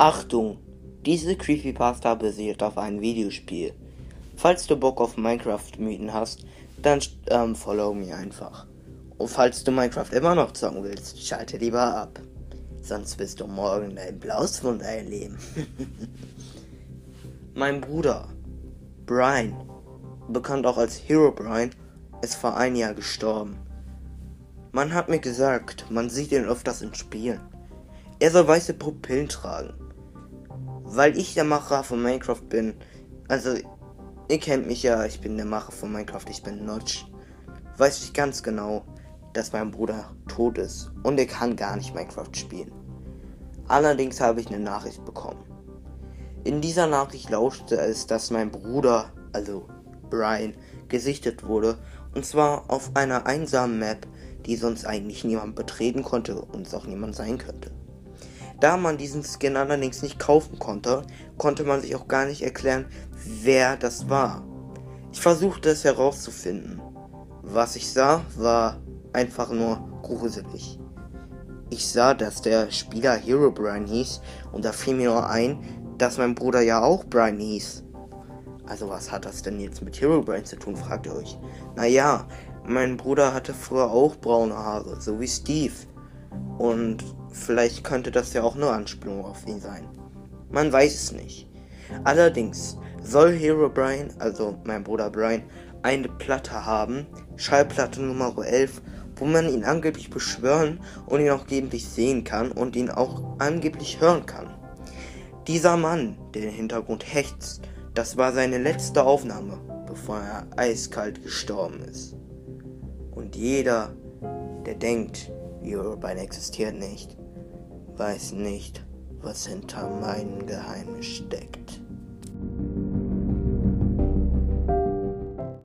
Achtung! Diese Creepypasta basiert auf einem Videospiel. Falls du Bock auf Minecraft-Mythen hast, dann ähm, follow mir einfach. Und falls du Minecraft immer noch zocken willst, schalte lieber ab. Sonst wirst du morgen dein blaues Wunder erleben. mein Bruder, Brian, bekannt auch als Hero Brian, ist vor ein Jahr gestorben. Man hat mir gesagt, man sieht ihn öfters in Spielen. Er soll weiße Pupillen tragen. Weil ich der Macher von Minecraft bin, also ihr kennt mich ja, ich bin der Macher von Minecraft, ich bin Notch, weiß ich ganz genau, dass mein Bruder tot ist und er kann gar nicht Minecraft spielen. Allerdings habe ich eine Nachricht bekommen. In dieser Nachricht lauschte es, dass mein Bruder, also Brian, gesichtet wurde und zwar auf einer einsamen Map, die sonst eigentlich niemand betreten konnte und es auch niemand sein könnte. Da man diesen Skin allerdings nicht kaufen konnte, konnte man sich auch gar nicht erklären, wer das war. Ich versuchte es herauszufinden. Was ich sah, war einfach nur gruselig. Ich sah, dass der Spieler Hero Brian hieß und da fiel mir nur ein, dass mein Bruder ja auch Brian hieß. Also was hat das denn jetzt mit Hero Brian zu tun, fragt ihr euch. Naja, mein Bruder hatte früher auch braune Haare, so wie Steve. Und vielleicht könnte das ja auch eine Anspielung auf ihn sein. Man weiß es nicht. Allerdings soll Hero Brian, also mein Bruder Brian, eine Platte haben, Schallplatte Nummer 11, wo man ihn angeblich beschwören und ihn auch angeblich sehen kann und ihn auch angeblich hören kann. Dieser Mann, der den Hintergrund hechtzt, das war seine letzte Aufnahme, bevor er eiskalt gestorben ist. Und jeder, der denkt, Eurobein existiert nicht, weiß nicht, was hinter meinem Geheimnis steckt.